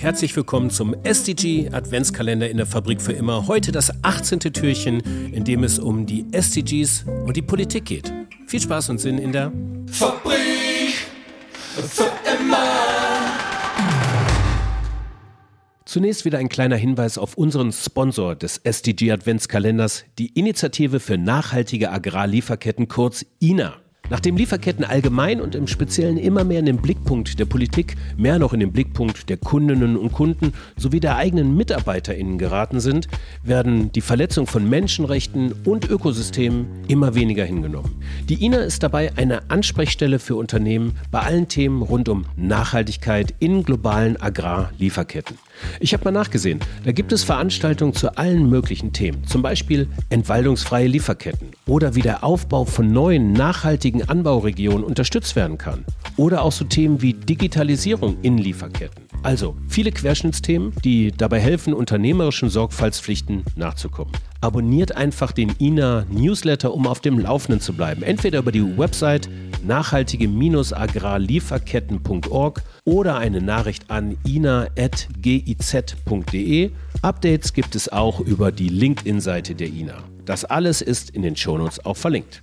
herzlich willkommen zum SDG Adventskalender in der Fabrik für immer. Heute das 18. Türchen, in dem es um die SDGs und die Politik geht. Viel Spaß und Sinn in der Fabrik für immer. Zunächst wieder ein kleiner Hinweis auf unseren Sponsor des SDG Adventskalenders, die Initiative für nachhaltige Agrarlieferketten kurz INA. Nachdem Lieferketten allgemein und im Speziellen immer mehr in den Blickpunkt der Politik, mehr noch in den Blickpunkt der Kundinnen und Kunden sowie der eigenen MitarbeiterInnen geraten sind, werden die Verletzung von Menschenrechten und Ökosystemen immer weniger hingenommen. Die INA ist dabei eine Ansprechstelle für Unternehmen bei allen Themen rund um Nachhaltigkeit in globalen Agrarlieferketten. Ich habe mal nachgesehen. Da gibt es Veranstaltungen zu allen möglichen Themen. Zum Beispiel entwaldungsfreie Lieferketten oder wie der Aufbau von neuen nachhaltigen Anbauregionen unterstützt werden kann. Oder auch so Themen wie Digitalisierung in Lieferketten. Also viele Querschnittsthemen, die dabei helfen, unternehmerischen Sorgfaltspflichten nachzukommen. Abonniert einfach den INA Newsletter, um auf dem Laufenden zu bleiben. Entweder über die Website nachhaltige-agrarlieferketten.org oder eine Nachricht an ina.giz.de. Updates gibt es auch über die LinkedIn-Seite der INA. Das alles ist in den Shownotes auch verlinkt.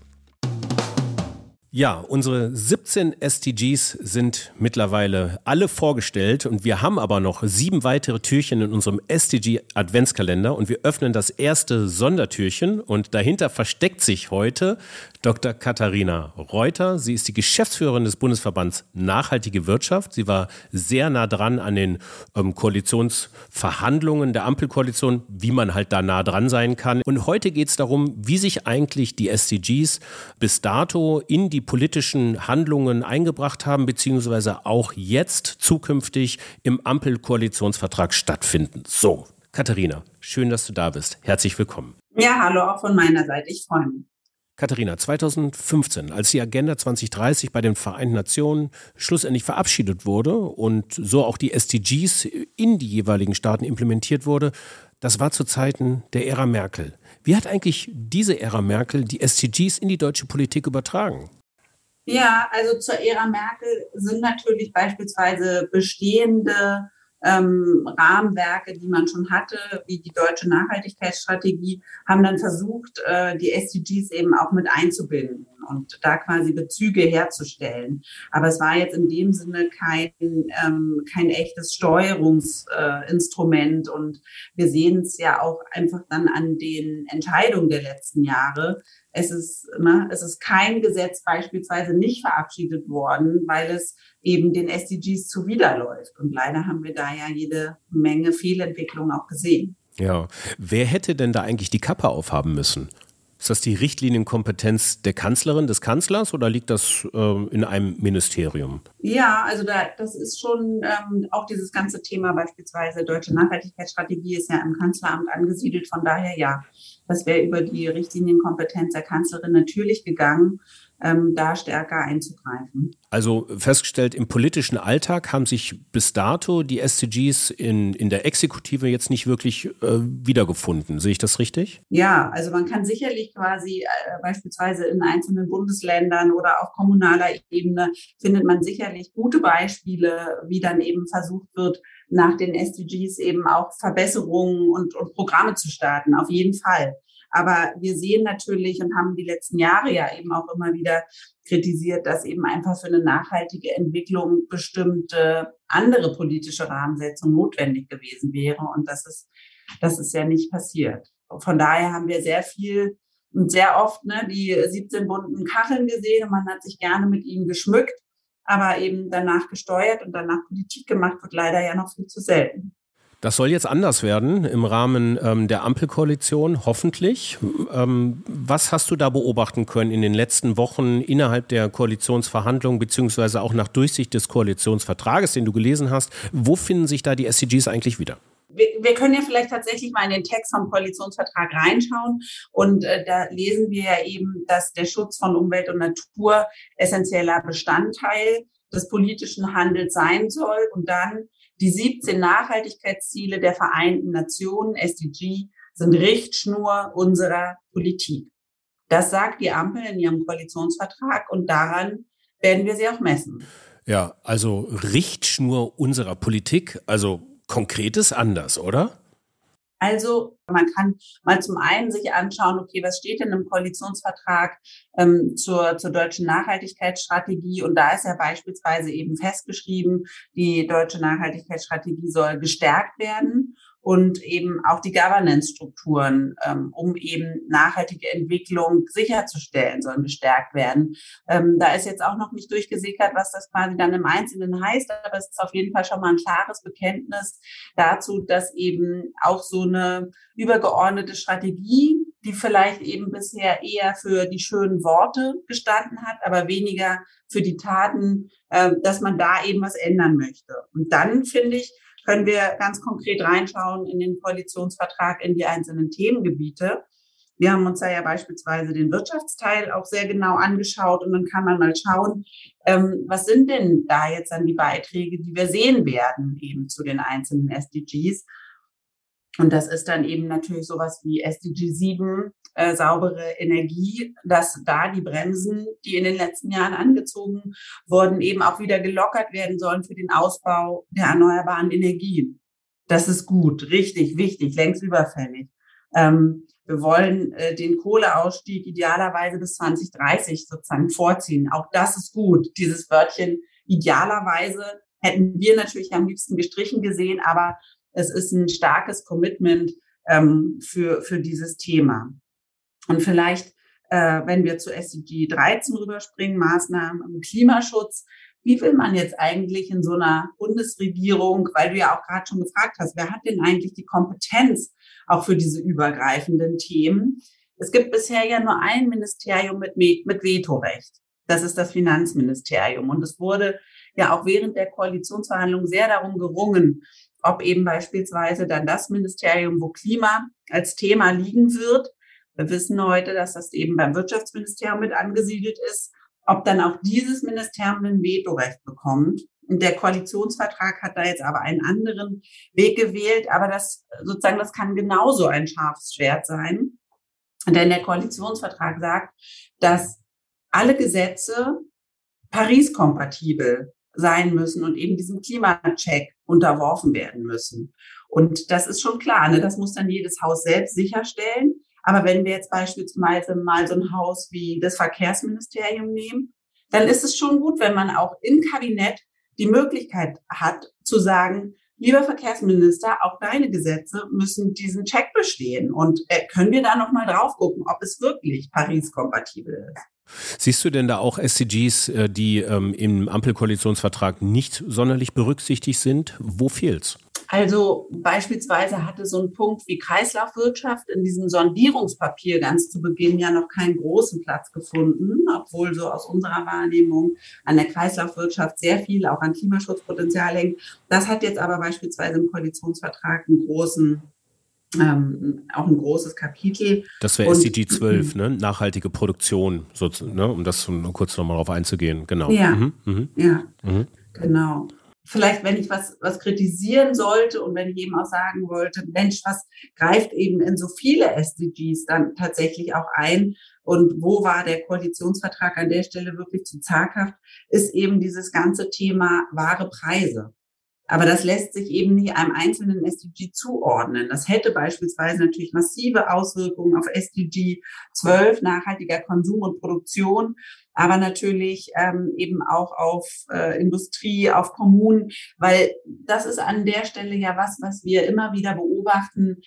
Ja, unsere 17 SDGs sind mittlerweile alle vorgestellt und wir haben aber noch sieben weitere Türchen in unserem SDG Adventskalender und wir öffnen das erste Sondertürchen und dahinter versteckt sich heute Dr. Katharina Reuter. Sie ist die Geschäftsführerin des Bundesverbands Nachhaltige Wirtschaft. Sie war sehr nah dran an den ähm, Koalitionsverhandlungen der Ampelkoalition, wie man halt da nah dran sein kann. Und heute geht es darum, wie sich eigentlich die SDGs bis dato in die politischen Handlungen eingebracht haben, beziehungsweise auch jetzt zukünftig im Ampelkoalitionsvertrag stattfinden. So, Katharina, schön, dass du da bist. Herzlich willkommen. Ja, hallo auch von meiner Seite. Ich freue mich. Katharina, 2015, als die Agenda 2030 bei den Vereinten Nationen schlussendlich verabschiedet wurde und so auch die SDGs in die jeweiligen Staaten implementiert wurde, das war zu Zeiten der Ära Merkel. Wie hat eigentlich diese Ära Merkel die SDGs in die deutsche Politik übertragen? Ja, also zur Ära Merkel sind natürlich beispielsweise bestehende ähm, Rahmenwerke, die man schon hatte, wie die deutsche Nachhaltigkeitsstrategie, haben dann versucht, äh, die SDGs eben auch mit einzubinden und da quasi Bezüge herzustellen. Aber es war jetzt in dem Sinne kein, ähm, kein echtes Steuerungsinstrument. Äh, und wir sehen es ja auch einfach dann an den Entscheidungen der letzten Jahre. Es ist, ne, es ist kein Gesetz beispielsweise nicht verabschiedet worden, weil es eben den SDGs zuwiderläuft. Und leider haben wir da ja jede Menge Fehlentwicklungen auch gesehen. Ja, wer hätte denn da eigentlich die Kappe aufhaben müssen? Ist das die Richtlinienkompetenz der Kanzlerin, des Kanzlers oder liegt das äh, in einem Ministerium? Ja, also da, das ist schon ähm, auch dieses ganze Thema beispielsweise deutsche Nachhaltigkeitsstrategie ist ja im Kanzleramt angesiedelt. Von daher ja, das wäre über die Richtlinienkompetenz der Kanzlerin natürlich gegangen ähm, da stärker einzugreifen. Also festgestellt, im politischen Alltag haben sich bis dato die SDGs in, in der Exekutive jetzt nicht wirklich äh, wiedergefunden. Sehe ich das richtig? Ja, also man kann sicherlich quasi äh, beispielsweise in einzelnen Bundesländern oder auf kommunaler Ebene findet man sicherlich gute Beispiele, wie dann eben versucht wird, nach den SDGs eben auch Verbesserungen und, und Programme zu starten. Auf jeden Fall. Aber wir sehen natürlich und haben die letzten Jahre ja eben auch immer wieder kritisiert, dass eben einfach für eine nachhaltige Entwicklung bestimmte andere politische Rahmensetzung notwendig gewesen wäre. Und das ist, das ist ja nicht passiert. Von daher haben wir sehr viel und sehr oft ne, die 17 bunten Kacheln gesehen und man hat sich gerne mit ihnen geschmückt, aber eben danach gesteuert und danach Politik gemacht wird leider ja noch viel zu selten. Das soll jetzt anders werden im Rahmen ähm, der Ampelkoalition, hoffentlich. Ähm, was hast du da beobachten können in den letzten Wochen innerhalb der Koalitionsverhandlungen, beziehungsweise auch nach Durchsicht des Koalitionsvertrages, den du gelesen hast? Wo finden sich da die SDGs eigentlich wieder? Wir, können ja vielleicht tatsächlich mal in den Text vom Koalitionsvertrag reinschauen. Und äh, da lesen wir ja eben, dass der Schutz von Umwelt und Natur essentieller Bestandteil des politischen Handels sein soll. Und dann die 17 Nachhaltigkeitsziele der Vereinten Nationen, SDG, sind Richtschnur unserer Politik. Das sagt die Ampel in ihrem Koalitionsvertrag und daran werden wir sie auch messen. Ja, also Richtschnur unserer Politik, also Konkretes anders, oder? Also man kann mal zum einen sich anschauen, okay, was steht denn im Koalitionsvertrag ähm, zur, zur deutschen Nachhaltigkeitsstrategie? Und da ist ja beispielsweise eben festgeschrieben, die deutsche Nachhaltigkeitsstrategie soll gestärkt werden und eben auch die Governance-Strukturen, ähm, um eben nachhaltige Entwicklung sicherzustellen, sollen gestärkt werden. Ähm, da ist jetzt auch noch nicht durchgesickert, was das quasi dann im Einzelnen heißt, aber es ist auf jeden Fall schon mal ein klares Bekenntnis dazu, dass eben auch so eine übergeordnete Strategie, die vielleicht eben bisher eher für die schönen Worte gestanden hat, aber weniger für die Taten, äh, dass man da eben was ändern möchte. Und dann finde ich, können wir ganz konkret reinschauen in den Koalitionsvertrag, in die einzelnen Themengebiete. Wir haben uns da ja beispielsweise den Wirtschaftsteil auch sehr genau angeschaut und dann kann man mal schauen, ähm, was sind denn da jetzt dann die Beiträge, die wir sehen werden eben zu den einzelnen SDGs. Und das ist dann eben natürlich sowas wie SDG 7, äh, saubere Energie, dass da die Bremsen, die in den letzten Jahren angezogen wurden, eben auch wieder gelockert werden sollen für den Ausbau der erneuerbaren Energien. Das ist gut, richtig, wichtig, längst überfällig. Ähm, wir wollen äh, den Kohleausstieg idealerweise bis 2030 sozusagen vorziehen. Auch das ist gut. Dieses Wörtchen idealerweise hätten wir natürlich am liebsten gestrichen gesehen, aber es ist ein starkes Commitment ähm, für, für dieses Thema. Und vielleicht, äh, wenn wir zu SDG 13 rüberspringen, Maßnahmen im Klimaschutz, wie will man jetzt eigentlich in so einer Bundesregierung, weil du ja auch gerade schon gefragt hast, wer hat denn eigentlich die Kompetenz auch für diese übergreifenden Themen? Es gibt bisher ja nur ein Ministerium mit, mit Vetorecht. Das ist das Finanzministerium. Und es wurde ja auch während der Koalitionsverhandlungen sehr darum gerungen, ob eben beispielsweise dann das Ministerium, wo Klima als Thema liegen wird, wir wissen heute, dass das eben beim Wirtschaftsministerium mit angesiedelt ist, ob dann auch dieses Ministerium ein Vetorecht bekommt. Und der Koalitionsvertrag hat da jetzt aber einen anderen Weg gewählt, aber das sozusagen, das kann genauso ein scharfes Schwert sein. Denn der Koalitionsvertrag sagt, dass alle Gesetze Paris-kompatibel sein müssen und eben diesem Klimacheck unterworfen werden müssen. Und das ist schon klar, ne? das muss dann jedes Haus selbst sicherstellen. Aber wenn wir jetzt beispielsweise mal so ein Haus wie das Verkehrsministerium nehmen, dann ist es schon gut, wenn man auch im Kabinett die Möglichkeit hat zu sagen, lieber Verkehrsminister, auch deine Gesetze müssen diesen Check bestehen. Und äh, können wir da nochmal drauf gucken, ob es wirklich Paris-kompatibel ist? Siehst du denn da auch SDGs, äh, die ähm, im Ampelkoalitionsvertrag nicht sonderlich berücksichtigt sind? Wo fehlt's? Also beispielsweise hatte so ein Punkt wie Kreislaufwirtschaft in diesem Sondierungspapier ganz zu Beginn ja noch keinen großen Platz gefunden, obwohl so aus unserer Wahrnehmung an der Kreislaufwirtschaft sehr viel auch an Klimaschutzpotenzial hängt. Das hat jetzt aber beispielsweise im Koalitionsvertrag einen großen ähm, auch ein großes Kapitel. Das wäre SDG 12, ne? nachhaltige Produktion, so, ne? um das kurz nochmal darauf einzugehen. Genau. Ja, mhm. Mhm. ja mhm. genau. Vielleicht, wenn ich was, was kritisieren sollte und wenn ich eben auch sagen wollte, Mensch, was greift eben in so viele SDGs dann tatsächlich auch ein und wo war der Koalitionsvertrag an der Stelle wirklich zu zaghaft, ist eben dieses ganze Thema wahre Preise. Aber das lässt sich eben nicht einem einzelnen SDG zuordnen. Das hätte beispielsweise natürlich massive Auswirkungen auf SDG 12, nachhaltiger Konsum und Produktion, aber natürlich ähm, eben auch auf äh, Industrie, auf Kommunen, weil das ist an der Stelle ja was, was wir immer wieder beobachten.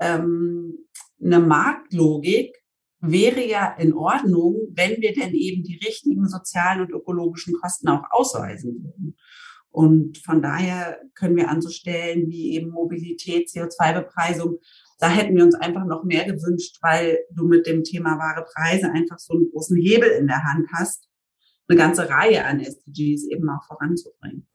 Ähm, eine Marktlogik wäre ja in Ordnung, wenn wir denn eben die richtigen sozialen und ökologischen Kosten auch ausweisen würden. Und von daher können wir an so Stellen wie eben Mobilität, CO2-Bepreisung, da hätten wir uns einfach noch mehr gewünscht, weil du mit dem Thema wahre Preise einfach so einen großen Hebel in der Hand hast, eine ganze Reihe an SDGs eben auch voranzubringen.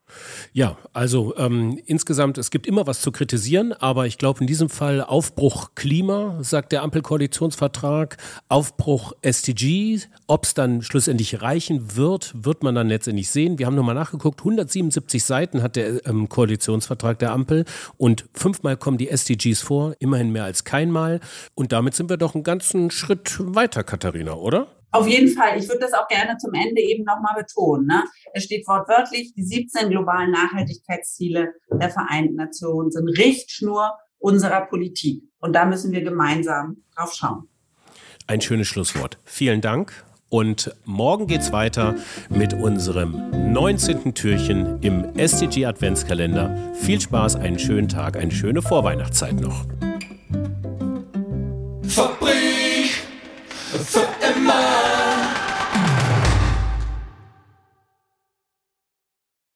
Ja, also ähm, insgesamt, es gibt immer was zu kritisieren, aber ich glaube in diesem Fall Aufbruch Klima, sagt der Ampelkoalitionsvertrag, Aufbruch SDG, ob es dann schlussendlich reichen wird, wird man dann letztendlich sehen. Wir haben nochmal nachgeguckt, 177 Seiten hat der ähm, Koalitionsvertrag der Ampel und fünfmal kommen die SDGs vor, immerhin mehr als keinmal und damit sind wir doch einen ganzen Schritt weiter, Katharina, oder? Auf jeden Fall. Ich würde das auch gerne zum Ende eben nochmal betonen. Ne? Es steht wortwörtlich, die 17 globalen Nachhaltigkeitsziele der Vereinten Nationen sind Richtschnur unserer Politik. Und da müssen wir gemeinsam drauf schauen. Ein schönes Schlusswort. Vielen Dank. Und morgen geht's weiter mit unserem 19. Türchen im SDG Adventskalender. Viel Spaß, einen schönen Tag, eine schöne Vorweihnachtszeit noch. Fabrik für immer.